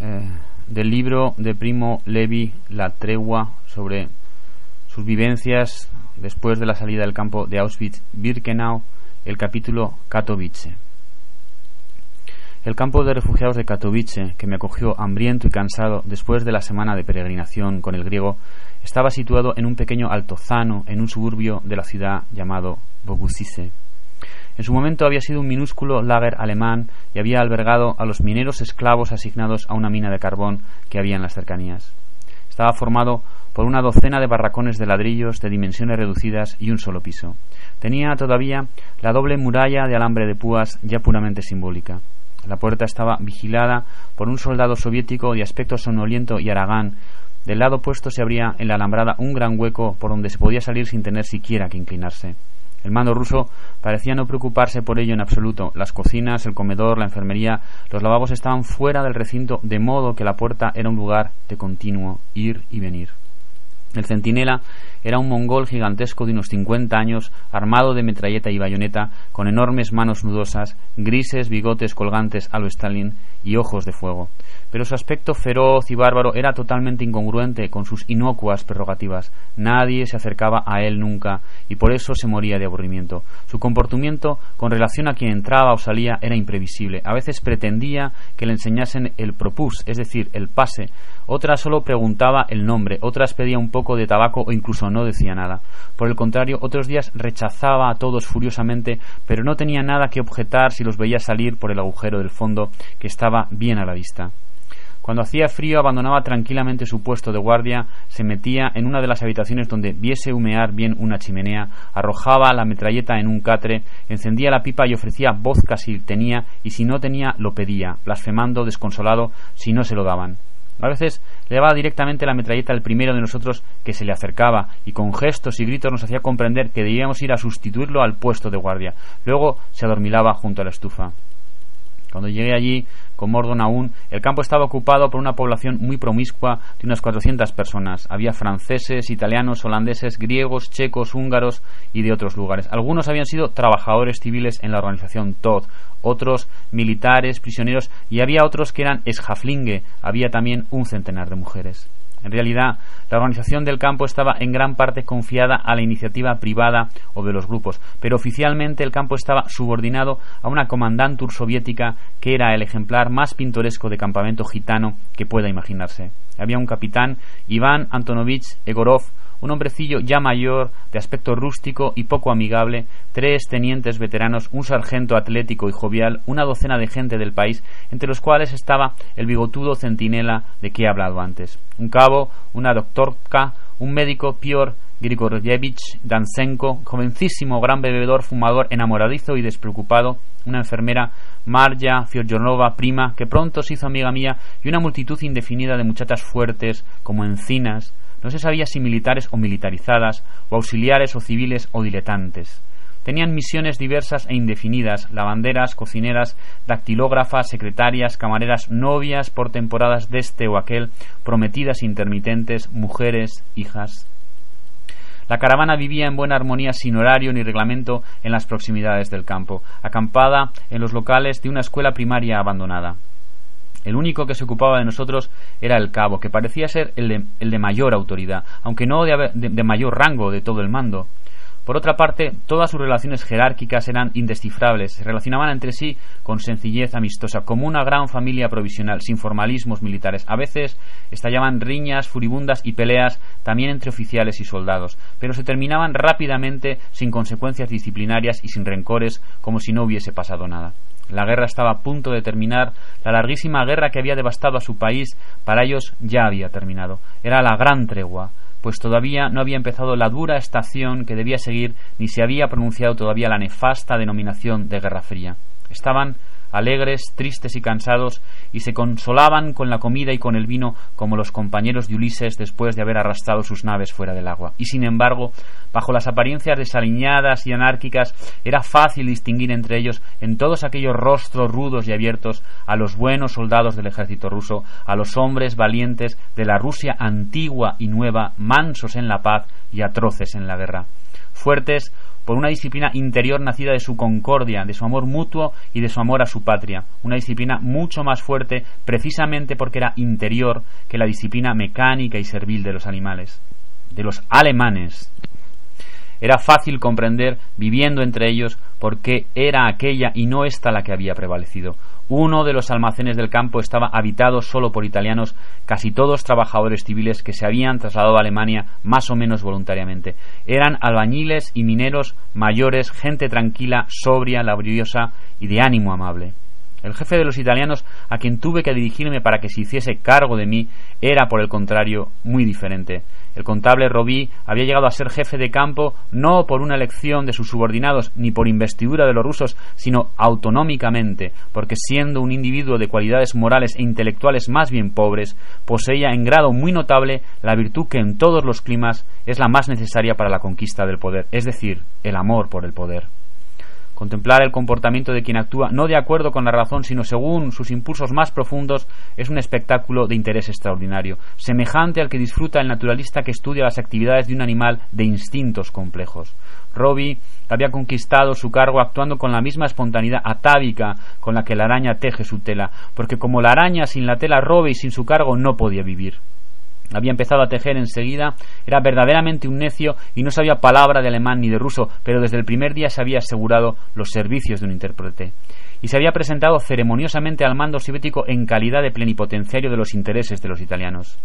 Eh, del libro de Primo Levi La tregua sobre sus vivencias después de la salida del campo de Auschwitz-Birkenau, el capítulo Katowice. El campo de refugiados de Katowice, que me acogió hambriento y cansado después de la semana de peregrinación con el griego, estaba situado en un pequeño altozano en un suburbio de la ciudad llamado Bogusice. En su momento había sido un minúsculo lager alemán y había albergado a los mineros esclavos asignados a una mina de carbón que había en las cercanías. Estaba formado por una docena de barracones de ladrillos de dimensiones reducidas y un solo piso. Tenía todavía la doble muralla de alambre de púas ya puramente simbólica. La puerta estaba vigilada por un soldado soviético de aspecto sonoliento y aragán. Del lado opuesto se abría en la alambrada un gran hueco por donde se podía salir sin tener siquiera que inclinarse. El mando ruso parecía no preocuparse por ello en absoluto. Las cocinas, el comedor, la enfermería, los lavabos estaban fuera del recinto, de modo que la puerta era un lugar de continuo ir y venir. El centinela era un mongol gigantesco de unos 50 años, armado de metralleta y bayoneta, con enormes manos nudosas, grises bigotes colgantes a lo Stalin y ojos de fuego. Pero su aspecto feroz y bárbaro era totalmente incongruente con sus inocuas prerrogativas. Nadie se acercaba a él nunca y por eso se moría de aburrimiento. Su comportamiento con relación a quien entraba o salía era imprevisible. A veces pretendía que le enseñasen el propus, es decir, el pase, otras solo preguntaba el nombre, otras pedía un poco de tabaco o incluso no decía nada. Por el contrario, otros días rechazaba a todos furiosamente, pero no tenía nada que objetar si los veía salir por el agujero del fondo, que estaba bien a la vista. Cuando hacía frío abandonaba tranquilamente su puesto de guardia, se metía en una de las habitaciones donde viese humear bien una chimenea, arrojaba la metralleta en un catre, encendía la pipa y ofrecía vodka si tenía y si no tenía lo pedía, blasfemando desconsolado si no se lo daban. A veces le daba directamente la metralleta al primero de nosotros que se le acercaba y con gestos y gritos nos hacía comprender que debíamos ir a sustituirlo al puesto de guardia. Luego se adormilaba junto a la estufa. Cuando llegué allí con Mordon aún, el campo estaba ocupado por una población muy promiscua de unas 400 personas. Había franceses, italianos, holandeses, griegos, checos, húngaros y de otros lugares. Algunos habían sido trabajadores civiles en la organización TOD, otros militares, prisioneros y había otros que eran esjaflingue. Había también un centenar de mujeres. En realidad, la organización del campo estaba en gran parte confiada a la iniciativa privada o de los grupos, pero oficialmente el campo estaba subordinado a una comandantur soviética que era el ejemplar más pintoresco de campamento gitano que pueda imaginarse. Había un capitán, Iván Antonovich Egorov, un hombrecillo ya mayor, de aspecto rústico y poco amigable, tres tenientes veteranos, un sargento atlético y jovial, una docena de gente del país, entre los cuales estaba el bigotudo centinela de que he hablado antes, un cabo, una doctorka, un médico, Pior Grigorievich Dansenko, jovencísimo, gran bebedor, fumador, enamoradizo y despreocupado, una enfermera, Marja Fiorjonova, prima, que pronto se hizo amiga mía, y una multitud indefinida de muchachas fuertes, como encinas, no se sabía si militares o militarizadas, o auxiliares o civiles o diletantes. Tenían misiones diversas e indefinidas, lavanderas, cocineras, dactilógrafas, secretarias, camareras, novias por temporadas de este o aquel, prometidas intermitentes, mujeres, hijas. La caravana vivía en buena armonía sin horario ni reglamento en las proximidades del campo, acampada en los locales de una escuela primaria abandonada. El único que se ocupaba de nosotros era el cabo, que parecía ser el de, mayor autoridad, aunque no de, de mayor rango de todo el mando. Por otra parte, todas sus relaciones jerárquicas eran indescifrables, se relacionaban entre sí con sencillez amistosa, como una gran familia provisional, sin formalismos militares. A veces estallaban riñas furibundas y peleas también entre oficiales y soldados, pero se terminaban rápidamente sin consecuencias disciplinarias y sin rencores, como si no hubiese pasado nada. La guerra estaba a punto de terminar, la larguísima guerra que había devastado a su país, para ellos ya había terminado. Era la gran tregua, pues todavía no había empezado la dura estación que debía seguir, ni se había pronunciado todavía la nefasta denominación de Guerra Fría. Estaban alegres, tristes y cansados, y se consolaban con la comida y con el vino como los compañeros de Ulises después de haber arrastrado sus naves fuera del agua. Y sin embargo, bajo las apariencias desaliñadas y anárquicas, era fácil distinguir entre ellos, en todos aquellos rostros rudos y abiertos, a los buenos soldados del ejército ruso, a los hombres valientes de la Rusia antigua y nueva, mansos en la paz y atroces en la guerra. Fuertes por una disciplina interior nacida de su concordia, de su amor mutuo y de su amor a su patria, una disciplina mucho más fuerte precisamente porque era interior que la disciplina mecánica y servil de los animales, de los alemanes. Era fácil comprender, viviendo entre ellos, por qué era aquella y no esta la que había prevalecido. Uno de los almacenes del campo estaba habitado solo por italianos, casi todos trabajadores civiles que se habían trasladado a Alemania más o menos voluntariamente. Eran albañiles y mineros mayores, gente tranquila, sobria, laboriosa y de ánimo amable. El jefe de los italianos a quien tuve que dirigirme para que se hiciese cargo de mí era, por el contrario, muy diferente. El contable Robí había llegado a ser jefe de campo no por una elección de sus subordinados ni por investidura de los rusos, sino autonómicamente, porque siendo un individuo de cualidades morales e intelectuales más bien pobres, poseía en grado muy notable la virtud que en todos los climas es la más necesaria para la conquista del poder, es decir, el amor por el poder. Contemplar el comportamiento de quien actúa no de acuerdo con la razón, sino según sus impulsos más profundos, es un espectáculo de interés extraordinario, semejante al que disfruta el naturalista que estudia las actividades de un animal de instintos complejos. Robbie había conquistado su cargo actuando con la misma espontaneidad atávica con la que la araña teje su tela, porque como la araña sin la tela Robbie sin su cargo no podía vivir había empezado a tejer enseguida, era verdaderamente un necio y no sabía palabra de alemán ni de ruso, pero desde el primer día se había asegurado los servicios de un intérprete. Y se había presentado ceremoniosamente al mando soviético en calidad de plenipotenciario de los intereses de los italianos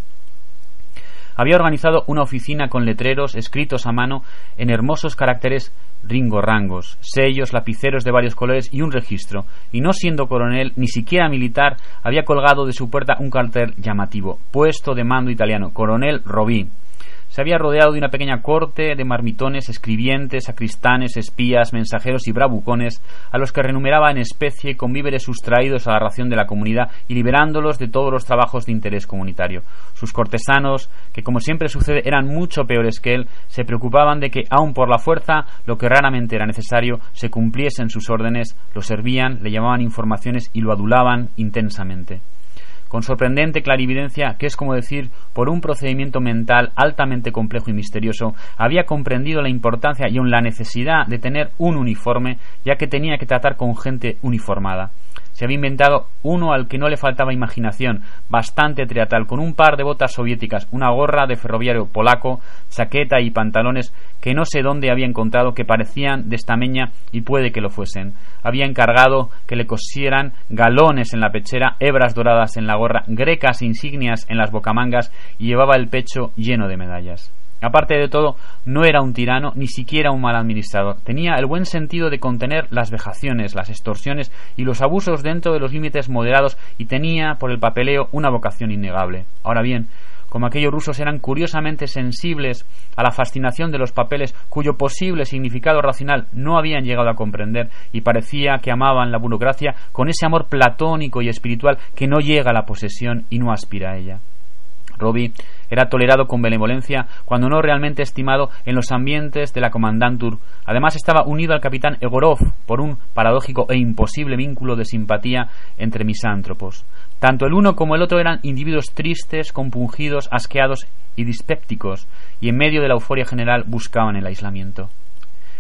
había organizado una oficina con letreros escritos a mano en hermosos caracteres ringorrangos, sellos, lapiceros de varios colores y un registro, y no siendo coronel ni siquiera militar, había colgado de su puerta un cartel llamativo, puesto de mando italiano, coronel Robí se había rodeado de una pequeña corte de marmitones, escribientes, sacristanes, espías, mensajeros y bravucones, a los que renumeraba en especie con víveres sustraídos a la ración de la comunidad y liberándolos de todos los trabajos de interés comunitario. Sus cortesanos, que como siempre sucede eran mucho peores que él, se preocupaban de que, aun por la fuerza, lo que raramente era necesario, se cumpliesen sus órdenes, lo servían, le llamaban informaciones y lo adulaban intensamente con sorprendente clarividencia que es como decir, por un procedimiento mental altamente complejo y misterioso, había comprendido la importancia y aun la necesidad de tener un uniforme, ya que tenía que tratar con gente uniformada. Se había inventado uno al que no le faltaba imaginación, bastante teatral, con un par de botas soviéticas, una gorra de ferroviario polaco, chaqueta y pantalones que no sé dónde había encontrado que parecían de estameña y puede que lo fuesen. Había encargado que le cosieran galones en la pechera, hebras doradas en la gorra, grecas insignias en las bocamangas y llevaba el pecho lleno de medallas. Aparte de todo, no era un tirano, ni siquiera un mal administrador. Tenía el buen sentido de contener las vejaciones, las extorsiones y los abusos dentro de los límites moderados y tenía, por el papeleo, una vocación innegable. Ahora bien, como aquellos rusos eran curiosamente sensibles a la fascinación de los papeles cuyo posible significado racional no habían llegado a comprender y parecía que amaban la burocracia con ese amor platónico y espiritual que no llega a la posesión y no aspira a ella. Robbie era tolerado con benevolencia cuando no realmente estimado en los ambientes de la Comandantur. Además estaba unido al capitán Egorov por un paradójico e imposible vínculo de simpatía entre misántropos. Tanto el uno como el otro eran individuos tristes, compungidos, asqueados y dispépticos, y en medio de la euforia general buscaban el aislamiento.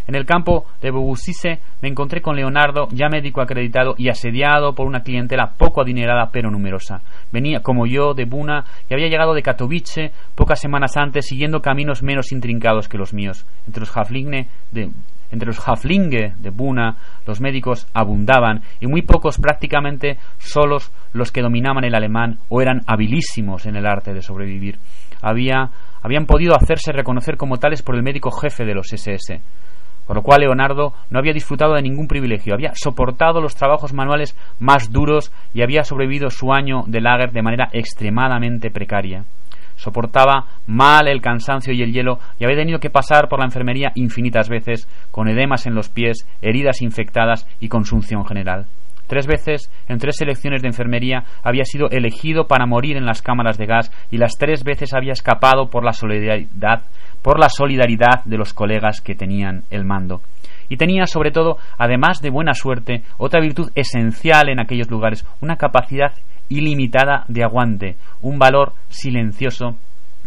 En el campo de Bogusice me encontré con Leonardo, ya médico acreditado y asediado por una clientela poco adinerada pero numerosa. Venía, como yo, de Buna y había llegado de Katowice pocas semanas antes siguiendo caminos menos intrincados que los míos. Entre los Haflinge de, entre los Haflinge de Buna los médicos abundaban y muy pocos prácticamente solos los que dominaban el alemán o eran habilísimos en el arte de sobrevivir. Había, habían podido hacerse reconocer como tales por el médico jefe de los SS. Por lo cual Leonardo no había disfrutado de ningún privilegio, había soportado los trabajos manuales más duros y había sobrevivido su año de lager de manera extremadamente precaria. Soportaba mal el cansancio y el hielo y había tenido que pasar por la enfermería infinitas veces, con edemas en los pies, heridas infectadas y consunción general. Tres veces, en tres elecciones de enfermería, había sido elegido para morir en las cámaras de gas y las tres veces había escapado por la solidaridad, por la solidaridad de los colegas que tenían el mando. Y tenía, sobre todo, además de buena suerte, otra virtud esencial en aquellos lugares, una capacidad ilimitada de aguante, un valor silencioso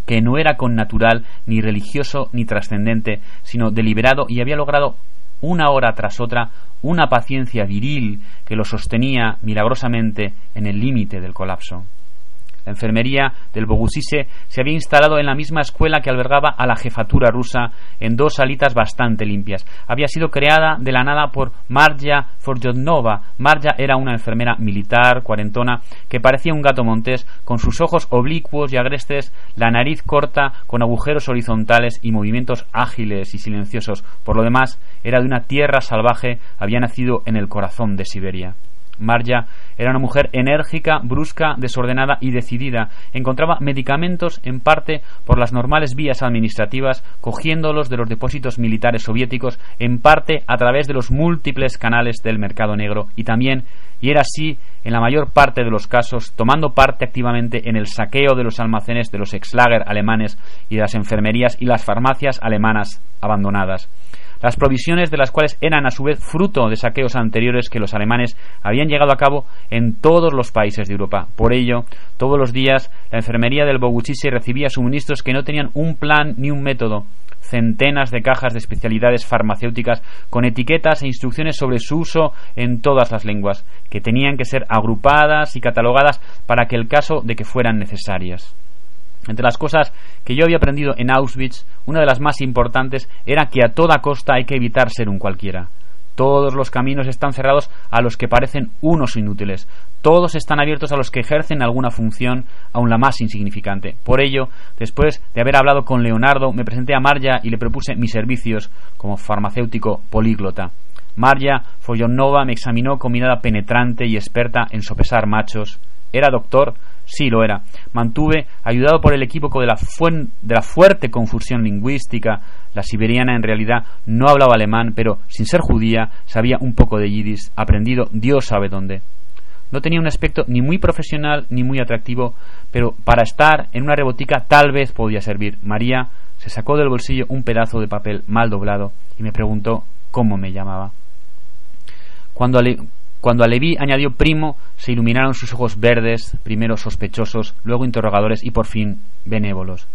que no era con natural, ni religioso, ni trascendente, sino deliberado y había logrado una hora tras otra una paciencia viril que lo sostenía milagrosamente en el límite del colapso. La enfermería del Bogusise se había instalado en la misma escuela que albergaba a la jefatura rusa en dos salitas bastante limpias. Había sido creada de la nada por Marja Forjotnova. Marja era una enfermera militar, cuarentona, que parecía un gato montés, con sus ojos oblicuos y agrestes, la nariz corta, con agujeros horizontales y movimientos ágiles y silenciosos. Por lo demás, era de una tierra salvaje, había nacido en el corazón de Siberia. Marja era una mujer enérgica, brusca, desordenada y decidida. Encontraba medicamentos en parte por las normales vías administrativas, cogiéndolos de los depósitos militares soviéticos, en parte a través de los múltiples canales del mercado negro y también, y era así en la mayor parte de los casos, tomando parte activamente en el saqueo de los almacenes de los exlager alemanes y de las enfermerías y las farmacias alemanas abandonadas las provisiones de las cuales eran a su vez fruto de saqueos anteriores que los alemanes habían llegado a cabo en todos los países de Europa. Por ello, todos los días la enfermería del Boguchise recibía suministros que no tenían un plan ni un método, centenas de cajas de especialidades farmacéuticas con etiquetas e instrucciones sobre su uso en todas las lenguas, que tenían que ser agrupadas y catalogadas para que el caso de que fueran necesarias. Entre las cosas que yo había aprendido en Auschwitz, una de las más importantes era que a toda costa hay que evitar ser un cualquiera. Todos los caminos están cerrados a los que parecen unos inútiles. Todos están abiertos a los que ejercen alguna función, aun la más insignificante. Por ello, después de haber hablado con Leonardo, me presenté a Marja y le propuse mis servicios como farmacéutico políglota. Marja Follonova me examinó con mirada penetrante y experta en sopesar machos. Era doctor, Sí, lo era. Mantuve, ayudado por el equipo de la, de la fuerte confusión lingüística, la siberiana en realidad no hablaba alemán, pero sin ser judía sabía un poco de yiddish, aprendido Dios sabe dónde. No tenía un aspecto ni muy profesional ni muy atractivo, pero para estar en una rebotica tal vez podía servir. María se sacó del bolsillo un pedazo de papel mal doblado y me preguntó cómo me llamaba. Cuando, cuando a Leví añadió primo, se iluminaron sus ojos verdes, primero sospechosos, luego interrogadores y por fin benévolos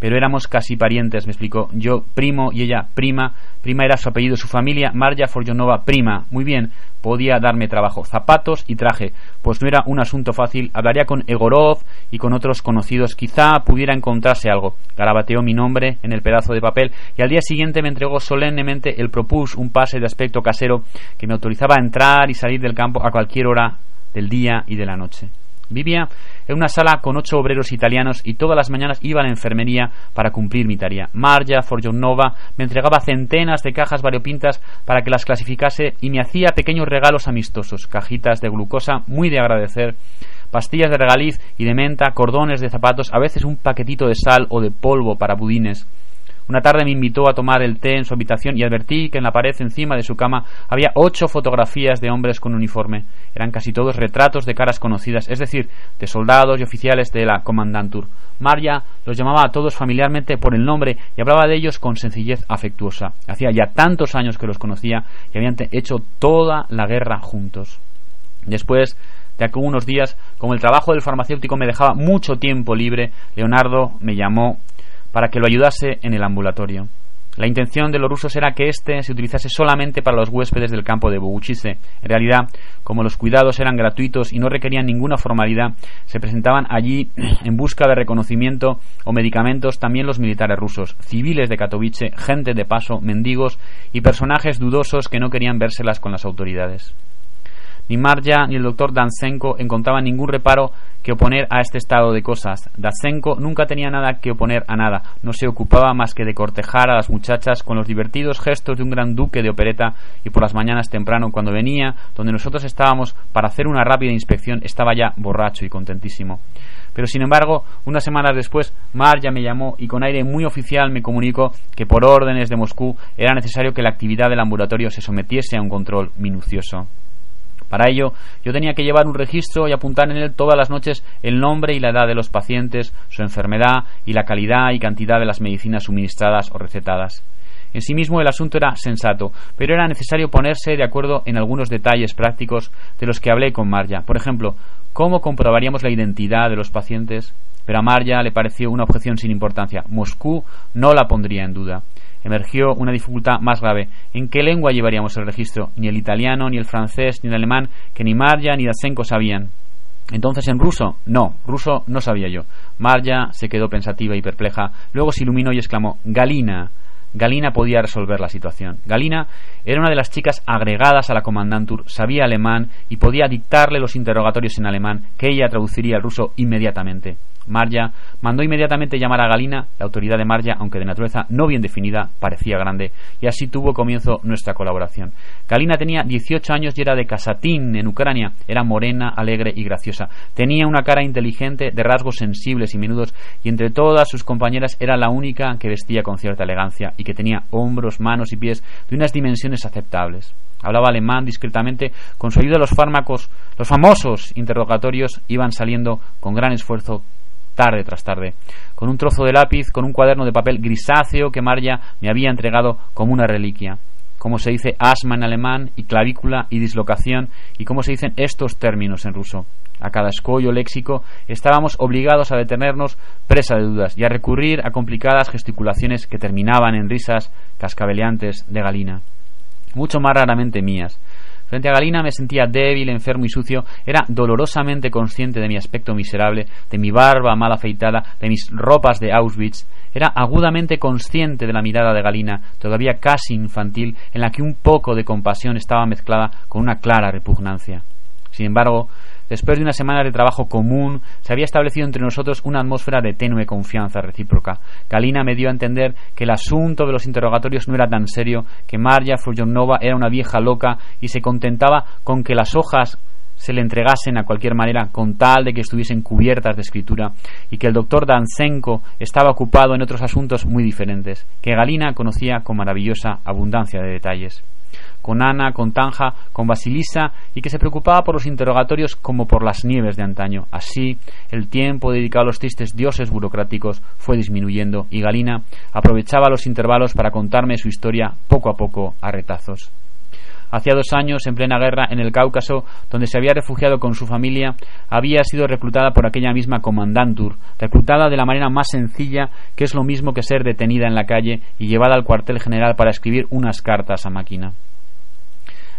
pero éramos casi parientes, me explicó. Yo primo y ella prima. Prima era su apellido, su familia, Marja Forjonova, prima. Muy bien, podía darme trabajo. Zapatos y traje. Pues no era un asunto fácil. Hablaría con Egorov y con otros conocidos. Quizá pudiera encontrarse algo. Garabateó mi nombre en el pedazo de papel y al día siguiente me entregó solemnemente el propus, un pase de aspecto casero que me autorizaba a entrar y salir del campo a cualquier hora del día y de la noche. Vivía en una sala con ocho obreros italianos y todas las mañanas iba a la enfermería para cumplir mi tarea. Marja Forjonova me entregaba centenas de cajas variopintas para que las clasificase y me hacía pequeños regalos amistosos, cajitas de glucosa muy de agradecer, pastillas de regaliz y de menta, cordones de zapatos, a veces un paquetito de sal o de polvo para budines. Una tarde me invitó a tomar el té en su habitación y advertí que en la pared encima de su cama había ocho fotografías de hombres con uniforme. Eran casi todos retratos de caras conocidas, es decir, de soldados y oficiales de la Commandantur. Maria los llamaba a todos familiarmente por el nombre y hablaba de ellos con sencillez afectuosa. Hacía ya tantos años que los conocía y habían hecho toda la guerra juntos. Después de algunos días, como el trabajo del farmacéutico me dejaba mucho tiempo libre, Leonardo me llamó para que lo ayudase en el ambulatorio. La intención de los rusos era que éste se utilizase solamente para los huéspedes del campo de Boguchise. En realidad, como los cuidados eran gratuitos y no requerían ninguna formalidad, se presentaban allí en busca de reconocimiento o medicamentos también los militares rusos, civiles de Katowice, gente de paso, mendigos y personajes dudosos que no querían vérselas con las autoridades. Ni Marja ni el doctor Dansenko encontraban ningún reparo que oponer a este estado de cosas. Dansenko nunca tenía nada que oponer a nada, no se ocupaba más que de cortejar a las muchachas con los divertidos gestos de un gran duque de opereta y por las mañanas temprano cuando venía, donde nosotros estábamos para hacer una rápida inspección, estaba ya borracho y contentísimo. Pero sin embargo, unas semanas después, Marja me llamó y con aire muy oficial me comunicó que por órdenes de Moscú era necesario que la actividad del ambulatorio se sometiese a un control minucioso. Para ello, yo tenía que llevar un registro y apuntar en él todas las noches el nombre y la edad de los pacientes, su enfermedad y la calidad y cantidad de las medicinas suministradas o recetadas. En sí mismo el asunto era sensato, pero era necesario ponerse de acuerdo en algunos detalles prácticos de los que hablé con Marja. Por ejemplo, ¿cómo comprobaríamos la identidad de los pacientes? Pero a Marja le pareció una objeción sin importancia. Moscú no la pondría en duda emergió una dificultad más grave. ¿En qué lengua llevaríamos el registro? Ni el italiano, ni el francés, ni el alemán, que ni Marja ni Dasenko sabían. Entonces, ¿en ruso? No, ruso no sabía yo. Marja se quedó pensativa y perpleja. Luego se iluminó y exclamó: Galina. Galina podía resolver la situación. Galina era una de las chicas agregadas a la Comandantur, sabía alemán y podía dictarle los interrogatorios en alemán, que ella traduciría al ruso inmediatamente. Marja mandó inmediatamente llamar a Galina, la autoridad de Marja, aunque de naturaleza no bien definida, parecía grande, y así tuvo comienzo nuestra colaboración. Galina tenía 18 años y era de Kasatín, en Ucrania. Era morena, alegre y graciosa. Tenía una cara inteligente, de rasgos sensibles y menudos, y entre todas sus compañeras era la única que vestía con cierta elegancia y que tenía hombros, manos y pies de unas dimensiones aceptables. Hablaba alemán discretamente, con su ayuda los fármacos, los famosos interrogatorios iban saliendo con gran esfuerzo tarde tras tarde, con un trozo de lápiz, con un cuaderno de papel grisáceo que Marja me había entregado como una reliquia. Cómo se dice asma en alemán y clavícula y dislocación y cómo se dicen estos términos en ruso. A cada escollo léxico estábamos obligados a detenernos presa de dudas y a recurrir a complicadas gesticulaciones que terminaban en risas cascabeleantes de galina, mucho más raramente mías, Frente a Galina me sentía débil, enfermo y sucio, era dolorosamente consciente de mi aspecto miserable, de mi barba mal afeitada, de mis ropas de Auschwitz, era agudamente consciente de la mirada de Galina, todavía casi infantil, en la que un poco de compasión estaba mezclada con una clara repugnancia. Sin embargo, Después de una semana de trabajo común, se había establecido entre nosotros una atmósfera de tenue confianza recíproca. Galina me dio a entender que el asunto de los interrogatorios no era tan serio, que Marja Frujonova era una vieja loca y se contentaba con que las hojas se le entregasen a cualquier manera con tal de que estuviesen cubiertas de escritura y que el doctor Dansenko estaba ocupado en otros asuntos muy diferentes, que Galina conocía con maravillosa abundancia de detalles con Ana, con Tanja, con Basilisa y que se preocupaba por los interrogatorios como por las nieves de antaño. Así, el tiempo dedicado a los tristes dioses burocráticos fue disminuyendo y Galina aprovechaba los intervalos para contarme su historia poco a poco a retazos. Hacía dos años, en plena guerra, en el Cáucaso, donde se había refugiado con su familia, había sido reclutada por aquella misma comandantur, reclutada de la manera más sencilla, que es lo mismo que ser detenida en la calle y llevada al cuartel general para escribir unas cartas a máquina.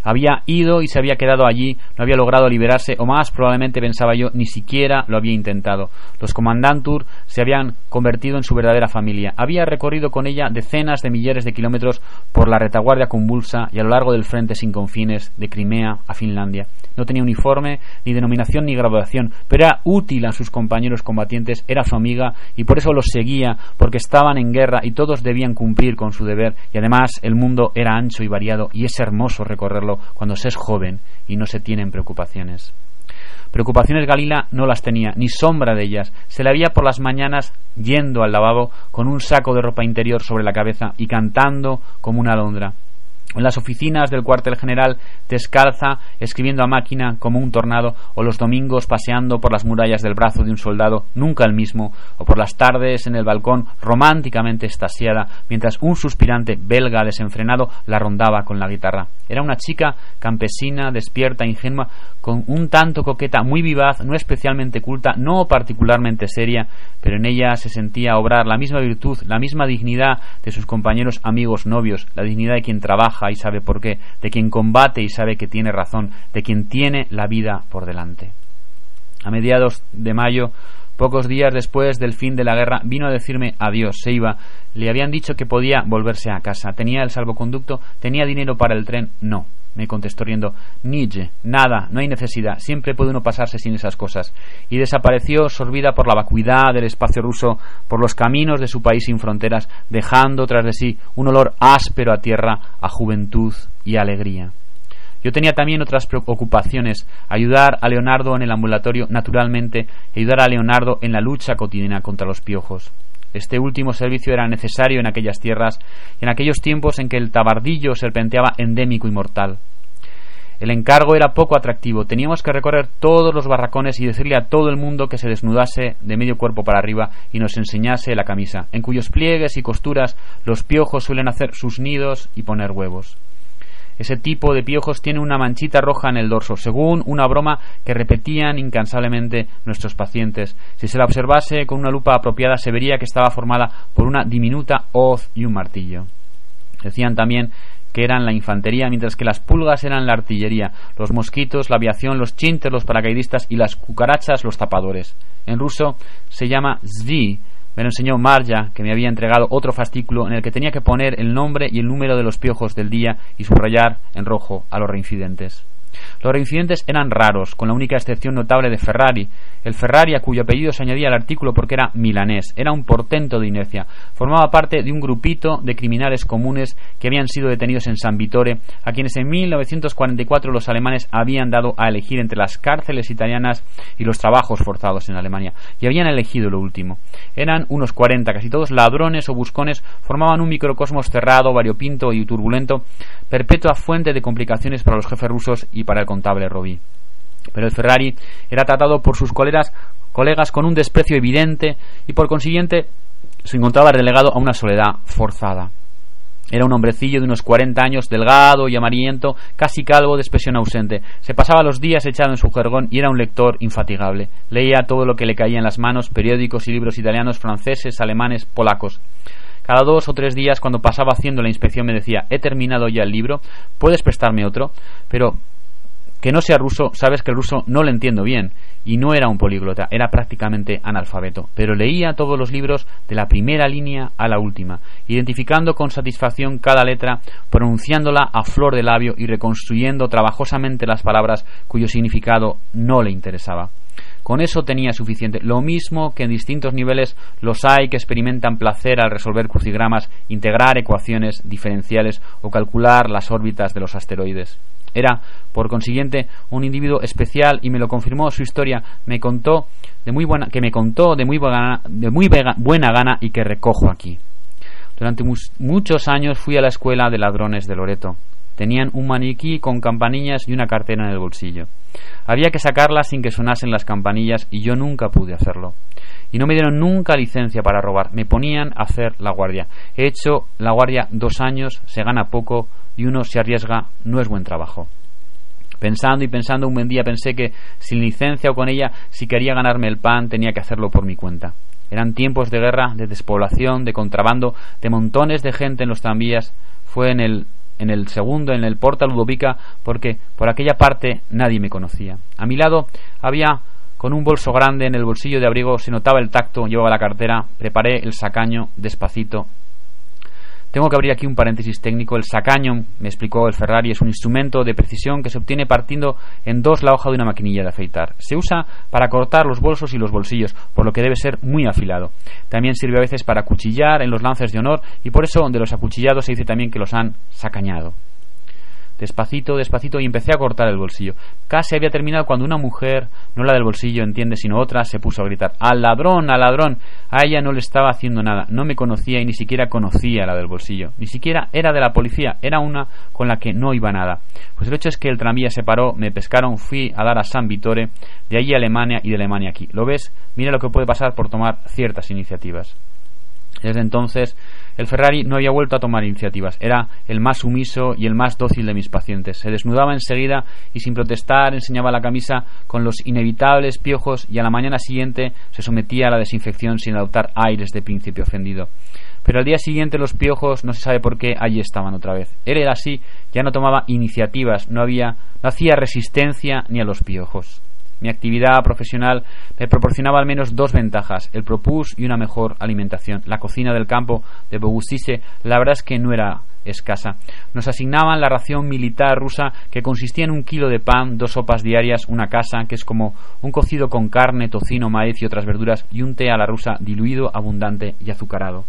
Había ido y se había quedado allí, no había logrado liberarse, o más probablemente pensaba yo, ni siquiera lo había intentado. Los comandantur se habían convertido en su verdadera familia. Había recorrido con ella decenas de millares de kilómetros por la retaguardia convulsa y a lo largo del frente sin confines de Crimea a Finlandia. No tenía uniforme, ni denominación ni graduación, pero era útil a sus compañeros combatientes, era su amiga y por eso los seguía, porque estaban en guerra y todos debían cumplir con su deber y además el mundo era ancho y variado y es hermoso recorrerlo cuando se es joven y no se tienen preocupaciones. Preocupaciones Galila no las tenía, ni sombra de ellas. Se la veía por las mañanas yendo al lavabo con un saco de ropa interior sobre la cabeza y cantando como una alondra en las oficinas del cuartel general descalza, escribiendo a máquina como un tornado, o los domingos paseando por las murallas del brazo de un soldado, nunca el mismo, o por las tardes en el balcón románticamente estasiada, mientras un suspirante belga desenfrenado la rondaba con la guitarra. Era una chica campesina, despierta, ingenua, con un tanto coqueta, muy vivaz, no especialmente culta, no particularmente seria, pero en ella se sentía obrar la misma virtud, la misma dignidad de sus compañeros amigos novios, la dignidad de quien trabaja y sabe por qué, de quien combate y sabe que tiene razón, de quien tiene la vida por delante. A mediados de mayo, pocos días después del fin de la guerra, vino a decirme adiós, se iba. Le habían dicho que podía volverse a casa. ¿Tenía el salvoconducto? ¿Tenía dinero para el tren? No me contestó riendo. Nietzsche, nada, no hay necesidad, siempre puede uno pasarse sin esas cosas. Y desapareció sorbida por la vacuidad del espacio ruso, por los caminos de su país sin fronteras, dejando tras de sí un olor áspero a tierra, a juventud y alegría. Yo tenía también otras preocupaciones, ayudar a Leonardo en el ambulatorio naturalmente ayudar a Leonardo en la lucha cotidiana contra los piojos. Este último servicio era necesario en aquellas tierras y en aquellos tiempos en que el tabardillo serpenteaba endémico y mortal. El encargo era poco atractivo. Teníamos que recorrer todos los barracones y decirle a todo el mundo que se desnudase de medio cuerpo para arriba y nos enseñase la camisa, en cuyos pliegues y costuras los piojos suelen hacer sus nidos y poner huevos. Ese tipo de piojos tiene una manchita roja en el dorso, según una broma que repetían incansablemente nuestros pacientes. Si se la observase con una lupa apropiada, se vería que estaba formada por una diminuta hoz y un martillo. Decían también que eran la infantería, mientras que las pulgas eran la artillería, los mosquitos, la aviación, los chintes, los paracaidistas y las cucarachas, los tapadores. En ruso se llama zvi. Me lo enseñó Marja, que me había entregado otro fascículo en el que tenía que poner el nombre y el número de los piojos del día y subrayar en rojo a los reincidentes. Los reincidentes eran raros, con la única excepción notable de Ferrari, el Ferrari a cuyo apellido se añadía al artículo porque era milanés, era un portento de inercia. Formaba parte de un grupito de criminales comunes que habían sido detenidos en San Vitore, a quienes en 1944 los alemanes habían dado a elegir entre las cárceles italianas y los trabajos forzados en Alemania, y habían elegido lo último. Eran unos 40, casi todos ladrones o buscones, formaban un microcosmos cerrado, variopinto y turbulento, perpetua fuente de complicaciones para los jefes rusos y para el contable Robí. Pero el Ferrari era tratado por sus colegas, colegas con un desprecio evidente y por consiguiente se encontraba relegado a una soledad forzada. Era un hombrecillo de unos 40 años, delgado y amarillento, casi calvo, de expresión ausente. Se pasaba los días echado en su jergón y era un lector infatigable. Leía todo lo que le caía en las manos, periódicos y libros italianos, franceses, alemanes, polacos. Cada dos o tres días, cuando pasaba haciendo la inspección, me decía, he terminado ya el libro, ¿puedes prestarme otro? Pero que no sea ruso, sabes que el ruso no lo entiendo bien. Y no era un políglota, era prácticamente analfabeto. Pero leía todos los libros de la primera línea a la última, identificando con satisfacción cada letra, pronunciándola a flor de labio y reconstruyendo trabajosamente las palabras cuyo significado no le interesaba. Con eso tenía suficiente. Lo mismo que en distintos niveles los hay que experimentan placer al resolver crucigramas, integrar ecuaciones diferenciales o calcular las órbitas de los asteroides. Era, por consiguiente, un individuo especial y me lo confirmó su historia. Me contó de muy buena, que me contó de muy, buena, de muy buena gana y que recojo aquí. Durante muchos años fui a la escuela de ladrones de Loreto. Tenían un maniquí con campanillas y una cartera en el bolsillo. Había que sacarlas sin que sonasen las campanillas y yo nunca pude hacerlo. Y no me dieron nunca licencia para robar. Me ponían a hacer la guardia. He hecho la guardia dos años, se gana poco, y uno se arriesga, no es buen trabajo. Pensando y pensando, un buen día pensé que, sin licencia o con ella, si quería ganarme el pan, tenía que hacerlo por mi cuenta. Eran tiempos de guerra, de despoblación, de contrabando, de montones de gente en los tranvías. Fue en el, en el segundo, en el Porta Ludovica, porque por aquella parte nadie me conocía. A mi lado había con un bolso grande en el bolsillo de abrigo, se notaba el tacto, llevaba la cartera, preparé el sacaño despacito tengo que abrir aquí un paréntesis técnico. El sacaño, me explicó el Ferrari, es un instrumento de precisión que se obtiene partiendo en dos la hoja de una maquinilla de afeitar. Se usa para cortar los bolsos y los bolsillos, por lo que debe ser muy afilado. También sirve a veces para cuchillar en los lances de honor y por eso de los acuchillados se dice también que los han sacañado. Despacito, despacito y empecé a cortar el bolsillo. Casi había terminado cuando una mujer, no la del bolsillo, entiende, sino otra, se puso a gritar ¡Al ladrón, al ladrón! A ella no le estaba haciendo nada, no me conocía y ni siquiera conocía la del bolsillo. Ni siquiera era de la policía, era una con la que no iba nada. Pues el hecho es que el tranvía se paró, me pescaron, fui a dar a San Vitore, de allí a Alemania y de Alemania aquí. ¿Lo ves? Mira lo que puede pasar por tomar ciertas iniciativas. Desde entonces el Ferrari no había vuelto a tomar iniciativas. Era el más sumiso y el más dócil de mis pacientes. Se desnudaba enseguida y sin protestar enseñaba la camisa con los inevitables piojos y a la mañana siguiente se sometía a la desinfección sin adoptar aires de príncipe ofendido. Pero al día siguiente los piojos, no se sabe por qué, allí estaban otra vez. Él era así, ya no tomaba iniciativas, no había, no hacía resistencia ni a los piojos. Mi actividad profesional me proporcionaba al menos dos ventajas, el propus y una mejor alimentación. La cocina del campo de Bogustice, la verdad es que no era escasa. Nos asignaban la ración militar rusa que consistía en un kilo de pan, dos sopas diarias, una casa, que es como un cocido con carne, tocino, maíz y otras verduras, y un té a la rusa diluido, abundante y azucarado.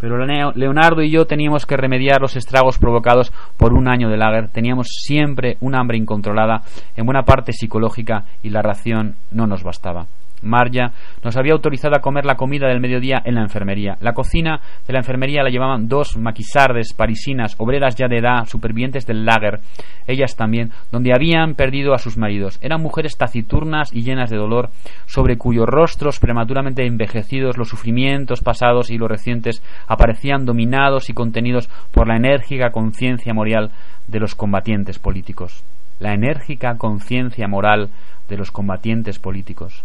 Pero Leonardo y yo teníamos que remediar los estragos provocados por un año de lager. Teníamos siempre un hambre incontrolada, en buena parte psicológica, y la ración no nos bastaba. Marja nos había autorizado a comer la comida del mediodía en la enfermería. La cocina de la enfermería la llevaban dos maquisardes parisinas, obreras ya de edad, supervivientes del lager, ellas también, donde habían perdido a sus maridos. Eran mujeres taciturnas y llenas de dolor, sobre cuyos rostros prematuramente envejecidos los sufrimientos pasados y los recientes aparecían dominados y contenidos por la enérgica conciencia moral de los combatientes políticos. La enérgica conciencia moral de los combatientes políticos.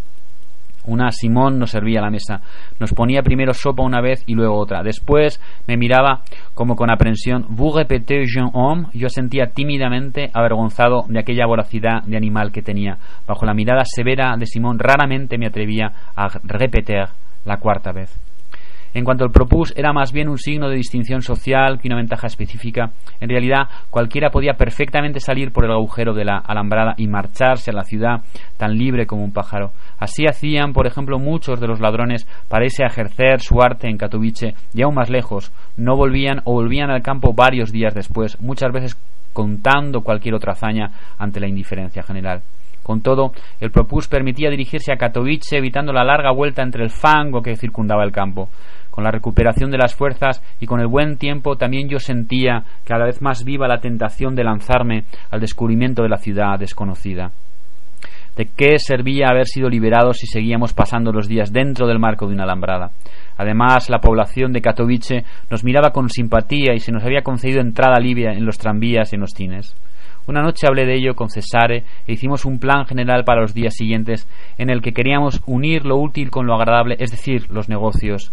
Una Simón nos servía la mesa. Nos ponía primero sopa una vez y luego otra. Después me miraba como con aprensión. Vous répétez, jeune homme. Yo sentía tímidamente avergonzado de aquella voracidad de animal que tenía. Bajo la mirada severa de Simón raramente me atrevía a repetir la cuarta vez. En cuanto al propus era más bien un signo de distinción social que una ventaja específica, en realidad cualquiera podía perfectamente salir por el agujero de la alambrada y marcharse a la ciudad tan libre como un pájaro. Así hacían, por ejemplo, muchos de los ladrones para irse a ejercer su arte en Katowice y aún más lejos. No volvían o volvían al campo varios días después, muchas veces contando cualquier otra hazaña ante la indiferencia general. Con todo, el propus permitía dirigirse a Katowice evitando la larga vuelta entre el fango que circundaba el campo. Con la recuperación de las fuerzas y con el buen tiempo también yo sentía cada vez más viva la tentación de lanzarme al descubrimiento de la ciudad desconocida. ¿De qué servía haber sido liberados si seguíamos pasando los días dentro del marco de una alambrada? Además, la población de Katowice nos miraba con simpatía y se nos había concedido entrada libre en los tranvías y en los cines. Una noche hablé de ello con Cesare e hicimos un plan general para los días siguientes en el que queríamos unir lo útil con lo agradable, es decir, los negocios,